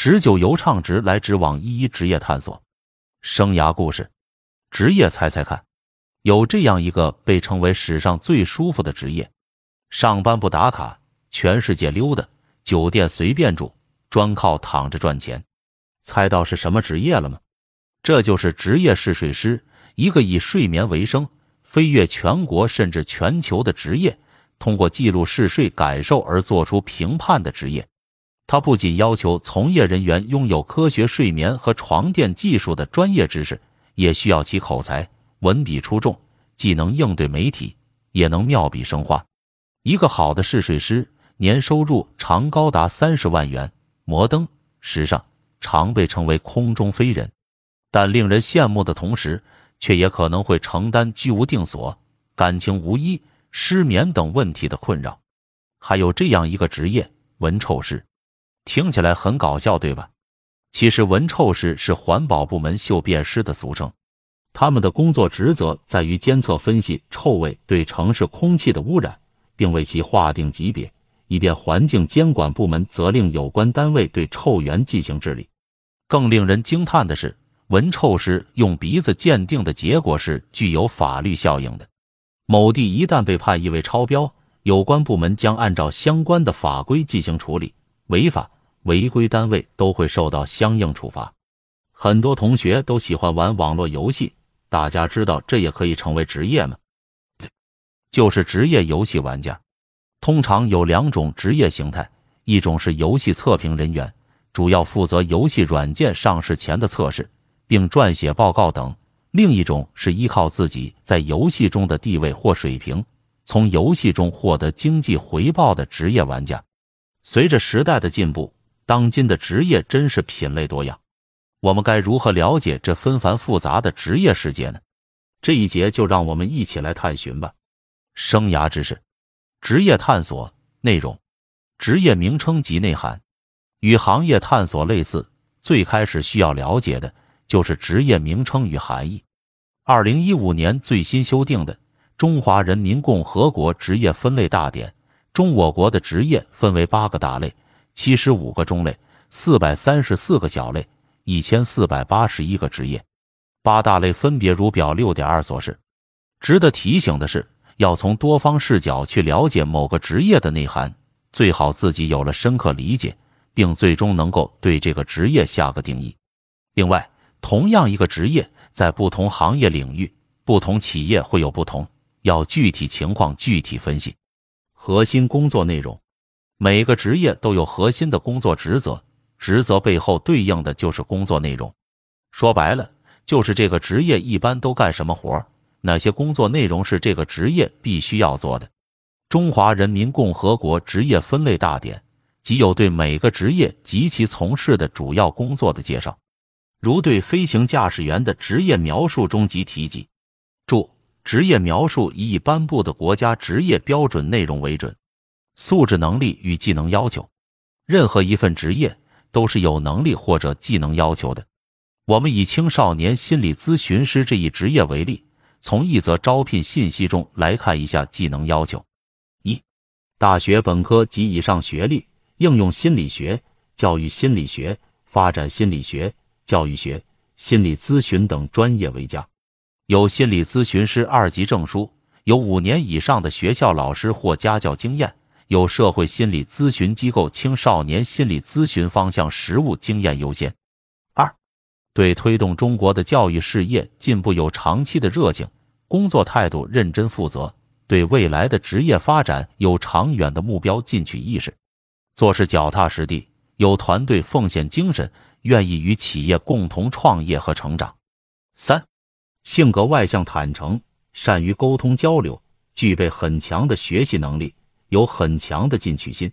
十九由畅直来直往一一职业探索，生涯故事，职业猜猜看，有这样一个被称为史上最舒服的职业，上班不打卡，全世界溜达，酒店随便住，专靠躺着赚钱。猜到是什么职业了吗？这就是职业试睡师，一个以睡眠为生、飞越全国甚至全球的职业，通过记录嗜睡感受而做出评判的职业。他不仅要求从业人员拥有科学睡眠和床垫技术的专业知识，也需要其口才、文笔出众，既能应对媒体，也能妙笔生花。一个好的试睡师，年收入常高达三十万元。摩登、时尚，常被称为“空中飞人”，但令人羡慕的同时，却也可能会承担居无定所、感情无依、失眠等问题的困扰。还有这样一个职业——闻臭师。听起来很搞笑，对吧？其实闻臭师是环保部门嗅辨师的俗称，他们的工作职责在于监测、分析臭味对城市空气的污染，并为其划定级别，以便环境监管部门责令有关单位对臭源进行治理。更令人惊叹的是，闻臭师用鼻子鉴定的结果是具有法律效应的。某地一旦被判异味超标，有关部门将按照相关的法规进行处理，违法。违规单位都会受到相应处罚。很多同学都喜欢玩网络游戏，大家知道这也可以成为职业吗？就是职业游戏玩家。通常有两种职业形态，一种是游戏测评人员，主要负责游戏软件上市前的测试，并撰写报告等；另一种是依靠自己在游戏中的地位或水平，从游戏中获得经济回报的职业玩家。随着时代的进步。当今的职业真是品类多样，我们该如何了解这纷繁复杂的职业世界呢？这一节就让我们一起来探寻吧。生涯知识，职业探索内容，职业名称及内涵，与行业探索类似。最开始需要了解的就是职业名称与含义。二零一五年最新修订的《中华人民共和国职业分类大典》中，我国的职业分为八个大类。七十五个中类，四百三十四个小类，一千四百八十一个职业，八大类分别如表六点二所示。值得提醒的是，要从多方视角去了解某个职业的内涵，最好自己有了深刻理解，并最终能够对这个职业下个定义。另外，同样一个职业，在不同行业领域、不同企业会有不同，要具体情况具体分析。核心工作内容。每个职业都有核心的工作职责，职责背后对应的就是工作内容。说白了，就是这个职业一般都干什么活，哪些工作内容是这个职业必须要做的。《中华人民共和国职业分类大典》即有对每个职业及其从事的主要工作的介绍，如对飞行驾驶员的职业描述中即提及。注：职业描述以已颁布的国家职业标准内容为准。素质、能力与技能要求，任何一份职业都是有能力或者技能要求的。我们以青少年心理咨询师这一职业为例，从一则招聘信息中来看一下技能要求：一、大学本科及以上学历，应用心理学、教育心理学、发展心理学、教育学、心理咨询等专业为佳，有心理咨询师二级证书，有五年以上的学校老师或家教经验。有社会心理咨询机构青少年心理咨询方向实务经验优先。二，对推动中国的教育事业进步有长期的热情，工作态度认真负责，对未来的职业发展有长远的目标进取意识，做事脚踏实地，有团队奉献精神，愿意与企业共同创业和成长。三，性格外向坦诚，善于沟通交流，具备很强的学习能力。有很强的进取心，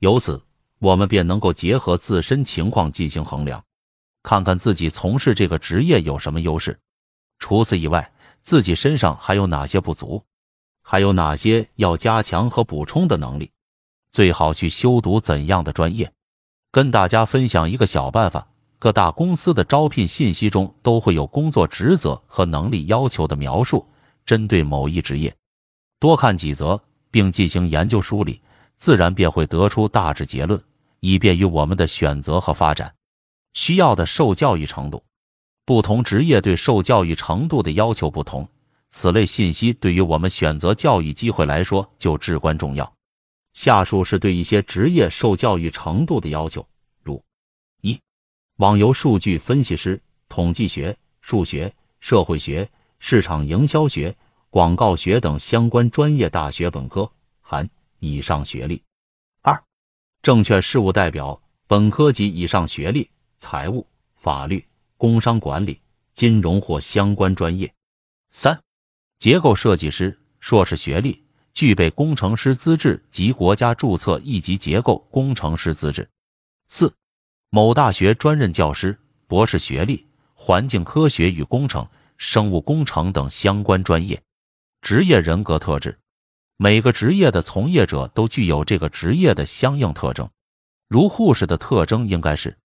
由此我们便能够结合自身情况进行衡量，看看自己从事这个职业有什么优势，除此以外，自己身上还有哪些不足，还有哪些要加强和补充的能力，最好去修读怎样的专业。跟大家分享一个小办法：各大公司的招聘信息中都会有工作职责和能力要求的描述，针对某一职业，多看几则。并进行研究梳理，自然便会得出大致结论，以便于我们的选择和发展。需要的受教育程度，不同职业对受教育程度的要求不同，此类信息对于我们选择教育机会来说就至关重要。下述是对一些职业受教育程度的要求，如：一、网游数据分析师、统计学、数学、社会学、市场营销学、广告学等相关专业大学本科含以上学历；二、证券事务代表本科及以上学历。财务、法律、工商管理、金融或相关专业；三、结构设计师，硕士学历，具备工程师资质及国家注册一级结构工程师资质；四、某大学专任教师，博士学历，环境科学与工程、生物工程等相关专业。职业人格特质，每个职业的从业者都具有这个职业的相应特征，如护士的特征应该是。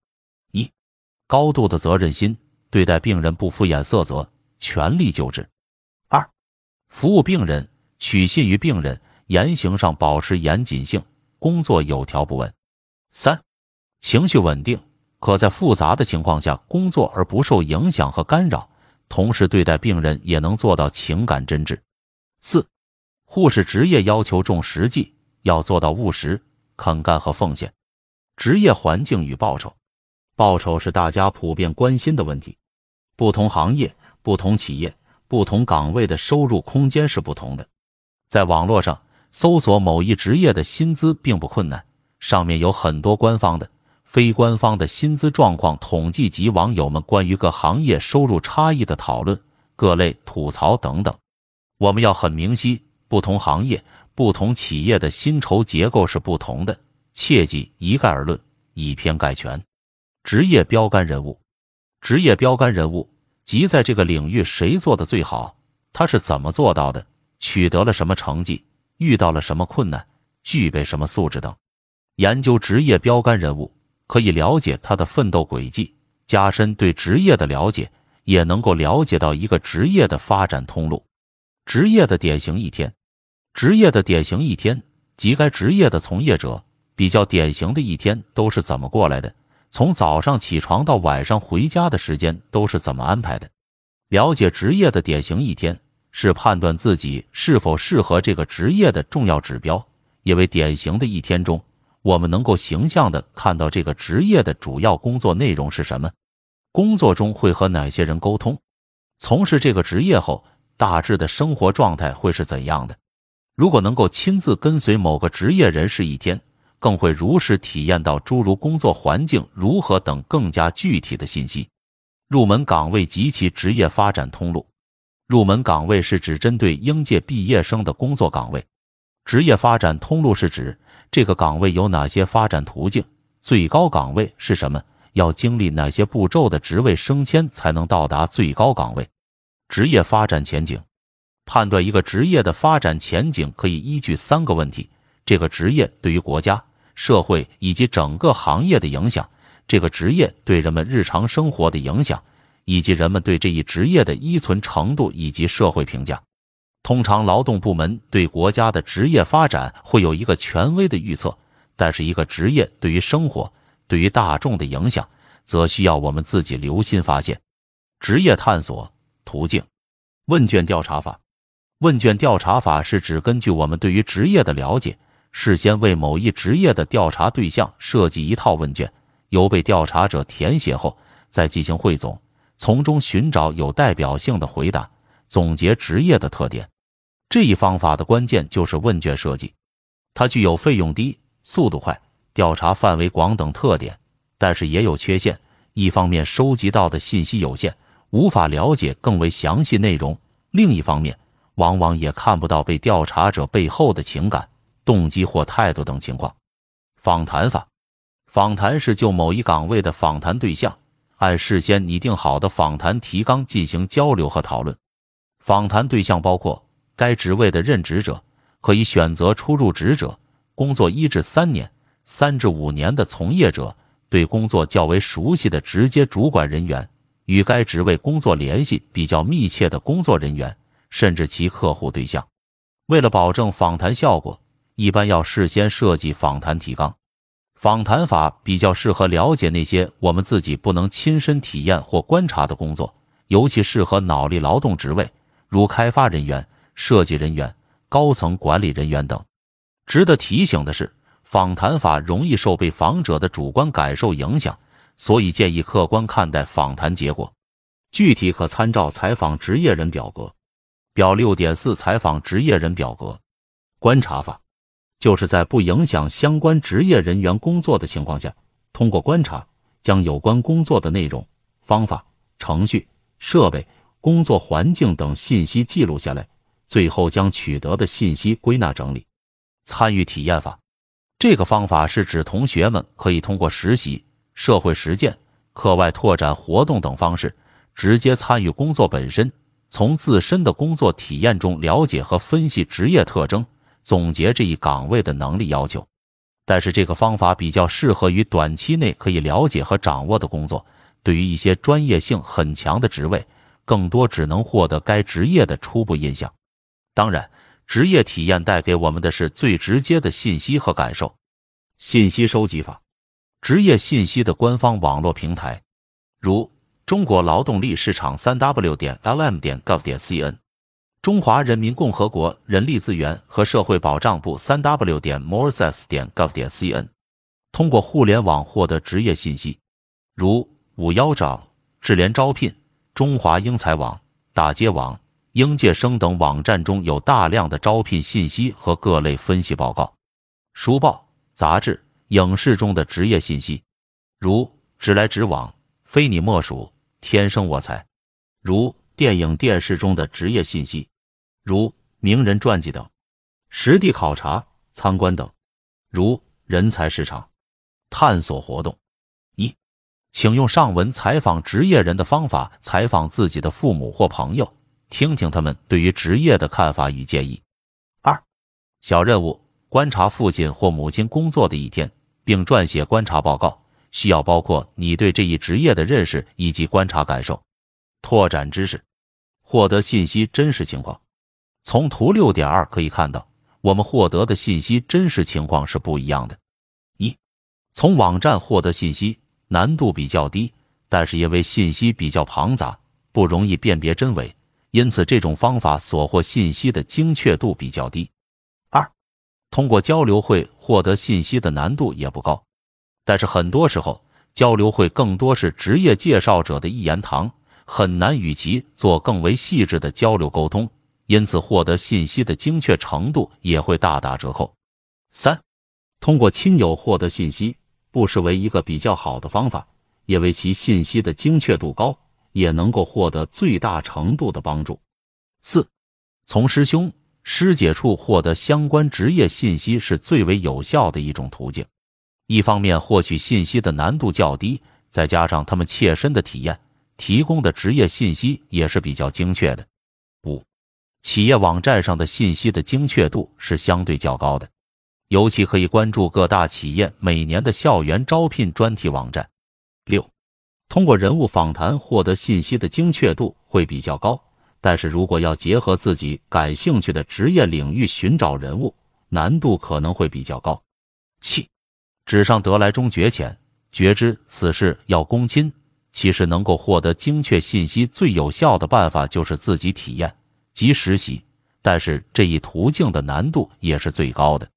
一高度的责任心，对待病人不敷衍塞责，全力救治；二，服务病人，取信于病人，言行上保持严谨性，工作有条不紊；三，情绪稳定，可在复杂的情况下工作而不受影响和干扰，同时对待病人也能做到情感真挚；四，护士职业要求重实际，要做到务实、肯干和奉献。职业环境与报酬。报酬是大家普遍关心的问题。不同行业、不同企业、不同岗位的收入空间是不同的。在网络上搜索某一职业的薪资并不困难，上面有很多官方的、非官方的薪资状况统计及网友们关于各行业收入差异的讨论、各类吐槽等等。我们要很明晰，不同行业、不同企业的薪酬结构是不同的，切忌一概而论，以偏概全。职业标杆人物，职业标杆人物即在这个领域谁做的最好，他是怎么做到的，取得了什么成绩，遇到了什么困难，具备什么素质等。研究职业标杆人物，可以了解他的奋斗轨迹，加深对职业的了解，也能够了解到一个职业的发展通路。职业的典型一天，职业的典型一天，即该职业的从业者比较典型的一天都是怎么过来的。从早上起床到晚上回家的时间都是怎么安排的？了解职业的典型一天，是判断自己是否适合这个职业的重要指标。因为典型的一天中，我们能够形象的看到这个职业的主要工作内容是什么，工作中会和哪些人沟通，从事这个职业后大致的生活状态会是怎样的。如果能够亲自跟随某个职业人士一天。更会如实体验到诸如工作环境如何等更加具体的信息。入门岗位及其职业发展通路。入门岗位是指针对应届毕业生的工作岗位。职业发展通路是指这个岗位有哪些发展途径。最高岗位是什么？要经历哪些步骤的职位升迁才能到达最高岗位？职业发展前景。判断一个职业的发展前景可以依据三个问题：这个职业对于国家。社会以及整个行业的影响，这个职业对人们日常生活的影响，以及人们对这一职业的依存程度以及社会评价。通常，劳动部门对国家的职业发展会有一个权威的预测，但是一个职业对于生活、对于大众的影响，则需要我们自己留心发现。职业探索途径：问卷调查法。问卷调查法是指根据我们对于职业的了解。事先为某一职业的调查对象设计一套问卷，由被调查者填写后再进行汇总，从中寻找有代表性的回答，总结职业的特点。这一方法的关键就是问卷设计，它具有费用低、速度快、调查范围广等特点，但是也有缺陷。一方面收集到的信息有限，无法了解更为详细内容；另一方面，往往也看不到被调查者背后的情感。动机或态度等情况。访谈法，访谈是就某一岗位的访谈对象，按事先拟定好的访谈提纲进行交流和讨论。访谈对象包括该职位的任职者，可以选择初入职者，工作一至三年、三至五年的从业者，对工作较为熟悉的直接主管人员，与该职位工作联系比较密切的工作人员，甚至其客户对象。为了保证访谈效果。一般要事先设计访谈提纲，访谈法比较适合了解那些我们自己不能亲身体验或观察的工作，尤其适合脑力劳动职位，如开发人员、设计人员、高层管理人员等。值得提醒的是，访谈法容易受被访者的主观感受影响，所以建议客观看待访谈结果。具体可参照采访职业人表格。表六点四：采访职业人表格。观察法。就是在不影响相关职业人员工作的情况下，通过观察将有关工作的内容、方法、程序、设备、工作环境等信息记录下来，最后将取得的信息归纳整理。参与体验法，这个方法是指同学们可以通过实习、社会实践、课外拓展活动等方式，直接参与工作本身，从自身的工作体验中了解和分析职业特征。总结这一岗位的能力要求，但是这个方法比较适合于短期内可以了解和掌握的工作。对于一些专业性很强的职位，更多只能获得该职业的初步印象。当然，职业体验带给我们的是最直接的信息和感受。信息收集法，职业信息的官方网络平台，如中国劳动力市场三 w 点 lm 点 gov 点 cn。中华人民共和国人力资源和社会保障部三 w 点 morses 点 gov 点 cn，通过互联网获得职业信息，如五幺招、智联招聘、中华英才网、大街网、应届生等网站中有大量的招聘信息和各类分析报告。书报、杂志、影视中的职业信息，如直来直往、非你莫属、天生我材；如电影、电视中的职业信息。如名人传记等，实地考察、参观等；如人才市场探索活动。一，请用上文采访职业人的方法采访自己的父母或朋友，听听他们对于职业的看法与建议。二，小任务：观察父亲或母亲工作的一天，并撰写观察报告，需要包括你对这一职业的认识以及观察感受。拓展知识，获得信息真实情况。从图六点二可以看到，我们获得的信息真实情况是不一样的。一，从网站获得信息难度比较低，但是因为信息比较庞杂，不容易辨别真伪，因此这种方法所获信息的精确度比较低。二，通过交流会获得信息的难度也不高，但是很多时候交流会更多是职业介绍者的一言堂，很难与其做更为细致的交流沟通。因此，获得信息的精确程度也会大打折扣。三，通过亲友获得信息，不失为一个比较好的方法，因为其信息的精确度高，也能够获得最大程度的帮助。四，从师兄师姐处获得相关职业信息是最为有效的一种途径。一方面，获取信息的难度较低，再加上他们切身的体验提供的职业信息也是比较精确的。五。企业网站上的信息的精确度是相对较高的，尤其可以关注各大企业每年的校园招聘专题网站。六，通过人物访谈获得信息的精确度会比较高，但是如果要结合自己感兴趣的职业领域寻找人物，难度可能会比较高。七，纸上得来终觉浅，觉知此事要躬亲。其实能够获得精确信息最有效的办法就是自己体验。及实习，但是这一途径的难度也是最高的。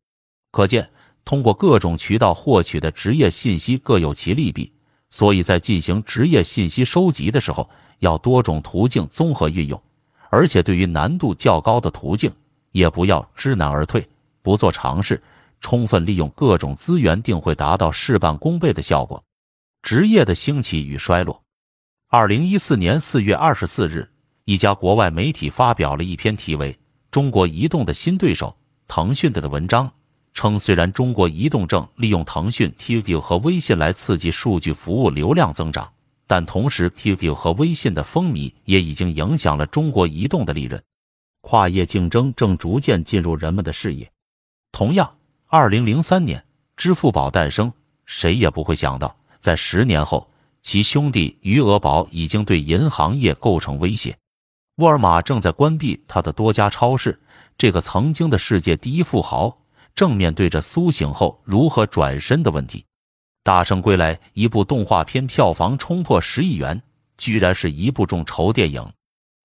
可见，通过各种渠道获取的职业信息各有其利弊，所以在进行职业信息收集的时候，要多种途径综合运用。而且，对于难度较高的途径，也不要知难而退，不做尝试，充分利用各种资源，定会达到事半功倍的效果。职业的兴起与衰落。二零一四年四月二十四日。一家国外媒体发表了一篇题为《中国移动的新对手腾讯》的的文章，称虽然中国移动正利用腾讯 QQ 和微信来刺激数据服务流量增长，但同时 QQ 和微信的风靡也已经影响了中国移动的利润。跨业竞争正逐渐进入人们的视野。同样，二零零三年支付宝诞生，谁也不会想到，在十年后，其兄弟余额宝已经对银行业构成威胁。沃尔玛正在关闭它的多家超市。这个曾经的世界第一富豪正面对着苏醒后如何转身的问题。大圣归来一部动画片票房冲破十亿元，居然是一部众筹电影。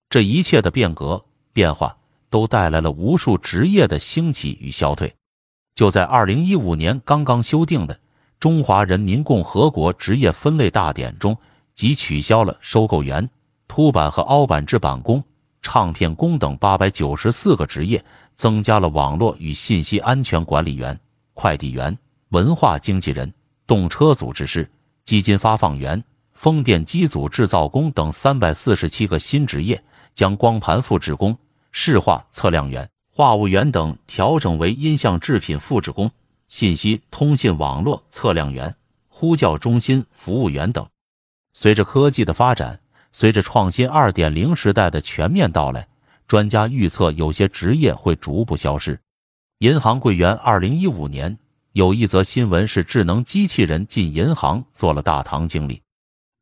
这一切的变革变化，都带来了无数职业的兴起与消退。就在二零一五年刚刚修订的《中华人民共和国职业分类大典》中，即取消了收购员、凸版和凹版制版工、唱片工等八百九十四个职业，增加了网络与信息安全管理员、快递员、文化经纪人。动车组织师、基金发放员、风电机组制造工等三百四十七个新职业，将光盘复制工、市话测量员、话务员等调整为音像制品复制工、信息通信网络测量员、呼叫中心服务员等。随着科技的发展，随着创新二点零时代的全面到来，专家预测有些职业会逐步消失。银行柜员，二零一五年。有一则新闻是智能机器人进银行做了大堂经理，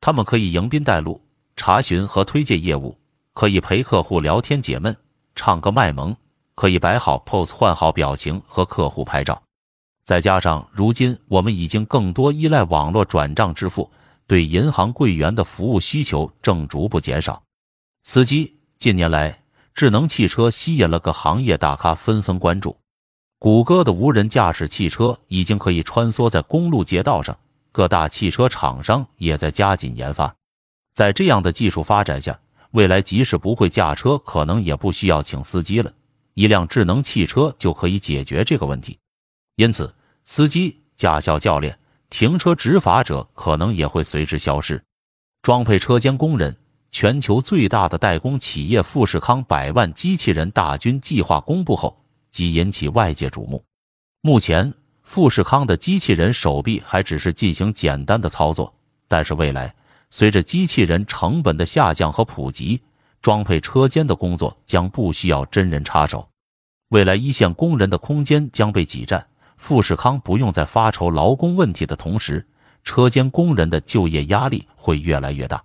他们可以迎宾带路、查询和推介业务，可以陪客户聊天解闷、唱歌卖萌，可以摆好 pose、换好表情和客户拍照。再加上如今我们已经更多依赖网络转账支付，对银行柜员的服务需求正逐步减少。司机，近年来智能汽车吸引了各行业大咖纷纷关注。谷歌的无人驾驶汽车已经可以穿梭在公路街道上，各大汽车厂商也在加紧研发。在这样的技术发展下，未来即使不会驾车，可能也不需要请司机了，一辆智能汽车就可以解决这个问题。因此，司机、驾校教练、停车执法者可能也会随之消失。装配车间工人，全球最大的代工企业富士康百万机器人大军计划公布后。即引起外界瞩目。目前，富士康的机器人手臂还只是进行简单的操作，但是未来随着机器人成本的下降和普及，装配车间的工作将不需要真人插手。未来一线工人的空间将被挤占，富士康不用再发愁劳工问题的同时，车间工人的就业压力会越来越大。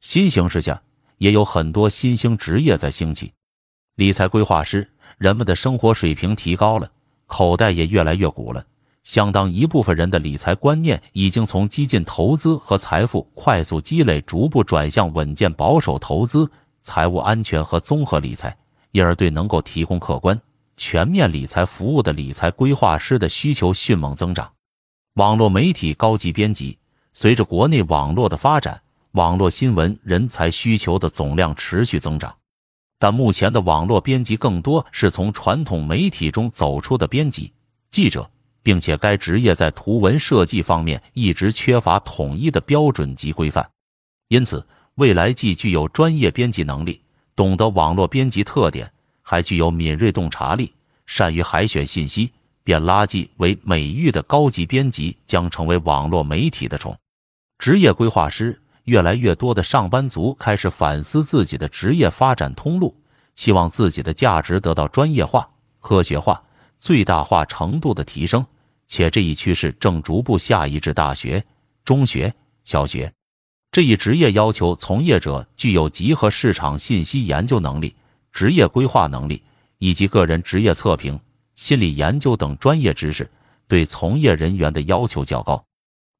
新形势下，也有很多新兴职业在兴起，理财规划师。人们的生活水平提高了，口袋也越来越鼓了。相当一部分人的理财观念已经从激进投资和财富快速积累，逐步转向稳健保守投资、财务安全和综合理财，因而对能够提供客观、全面理财服务的理财规划师的需求迅猛增长。网络媒体高级编辑，随着国内网络的发展，网络新闻人才需求的总量持续增长。但目前的网络编辑更多是从传统媒体中走出的编辑、记者，并且该职业在图文设计方面一直缺乏统一的标准及规范，因此未来既具有专业编辑能力，懂得网络编辑特点，还具有敏锐洞察力，善于海选信息，变垃圾为美誉的高级编辑将成为网络媒体的宠。职业规划师。越来越多的上班族开始反思自己的职业发展通路，希望自己的价值得到专业化、科学化、最大化程度的提升，且这一趋势正逐步下移至大学、中学、小学。这一职业要求从业者具有集合市场信息研究能力、职业规划能力以及个人职业测评、心理研究等专业知识，对从业人员的要求较高。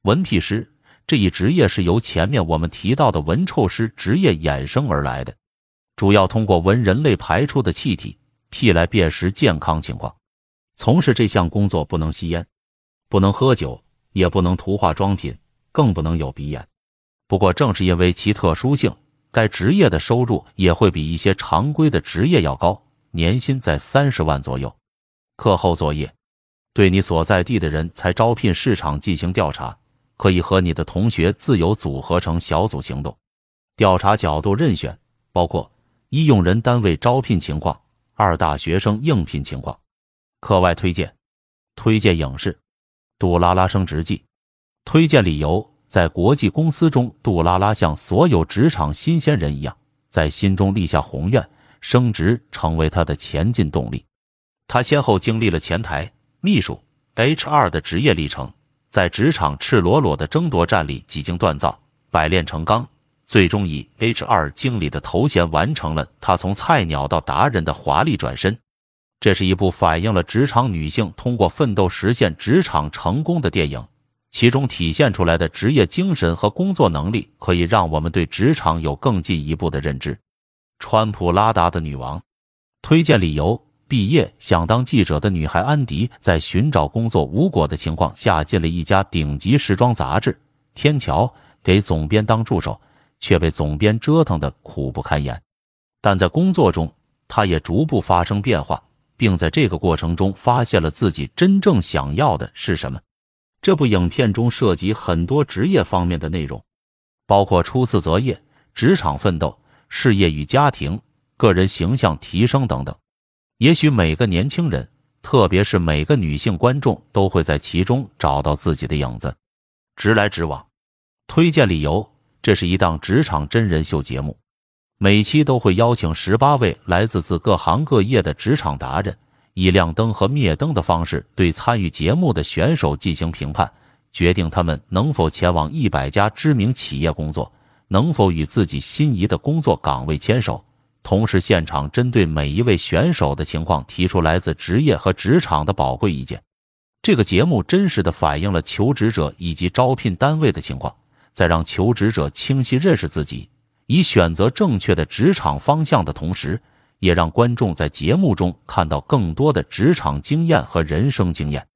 文批师。这一职业是由前面我们提到的闻臭师职业衍生而来的，主要通过闻人类排出的气体屁来辨识健康情况。从事这项工作不能吸烟，不能喝酒，也不能涂化妆品，更不能有鼻炎。不过，正是因为其特殊性，该职业的收入也会比一些常规的职业要高，年薪在三十万左右。课后作业，对你所在地的人才招聘市场进行调查。可以和你的同学自由组合成小组行动，调查角度任选包括一用人单位招聘情况，二大学生应聘情况。课外推荐，推荐影视《杜拉拉升职记》。推荐理由，在国际公司中，杜拉拉像所有职场新鲜人一样，在心中立下宏愿，升职成为他的前进动力。他先后经历了前台、秘书、HR 的职业历程。在职场赤裸裸的争夺战里，几经锻造，百炼成钢，最终以 HR 经理的头衔完成了他从菜鸟到达人的华丽转身。这是一部反映了职场女性通过奋斗实现职场成功的电影，其中体现出来的职业精神和工作能力，可以让我们对职场有更进一步的认知。川普拉达的女王，推荐理由：毕业想当记者的女孩安迪，在寻找工作无果的情况下，进了一家顶级时装杂志《天桥》，给总编当助手，却被总编折腾得苦不堪言。但在工作中，她也逐步发生变化，并在这个过程中发现了自己真正想要的是什么。这部影片中涉及很多职业方面的内容，包括初次择业、职场奋斗。事业与家庭、个人形象提升等等，也许每个年轻人，特别是每个女性观众，都会在其中找到自己的影子。直来直往，推荐理由：这是一档职场真人秀节目，每期都会邀请十八位来自自各行各业的职场达人，以亮灯和灭灯的方式对参与节目的选手进行评判，决定他们能否前往一百家知名企业工作。能否与自己心仪的工作岗位牵手？同时，现场针对每一位选手的情况提出来自职业和职场的宝贵意见。这个节目真实的反映了求职者以及招聘单位的情况，在让求职者清晰认识自己，以选择正确的职场方向的同时，也让观众在节目中看到更多的职场经验和人生经验。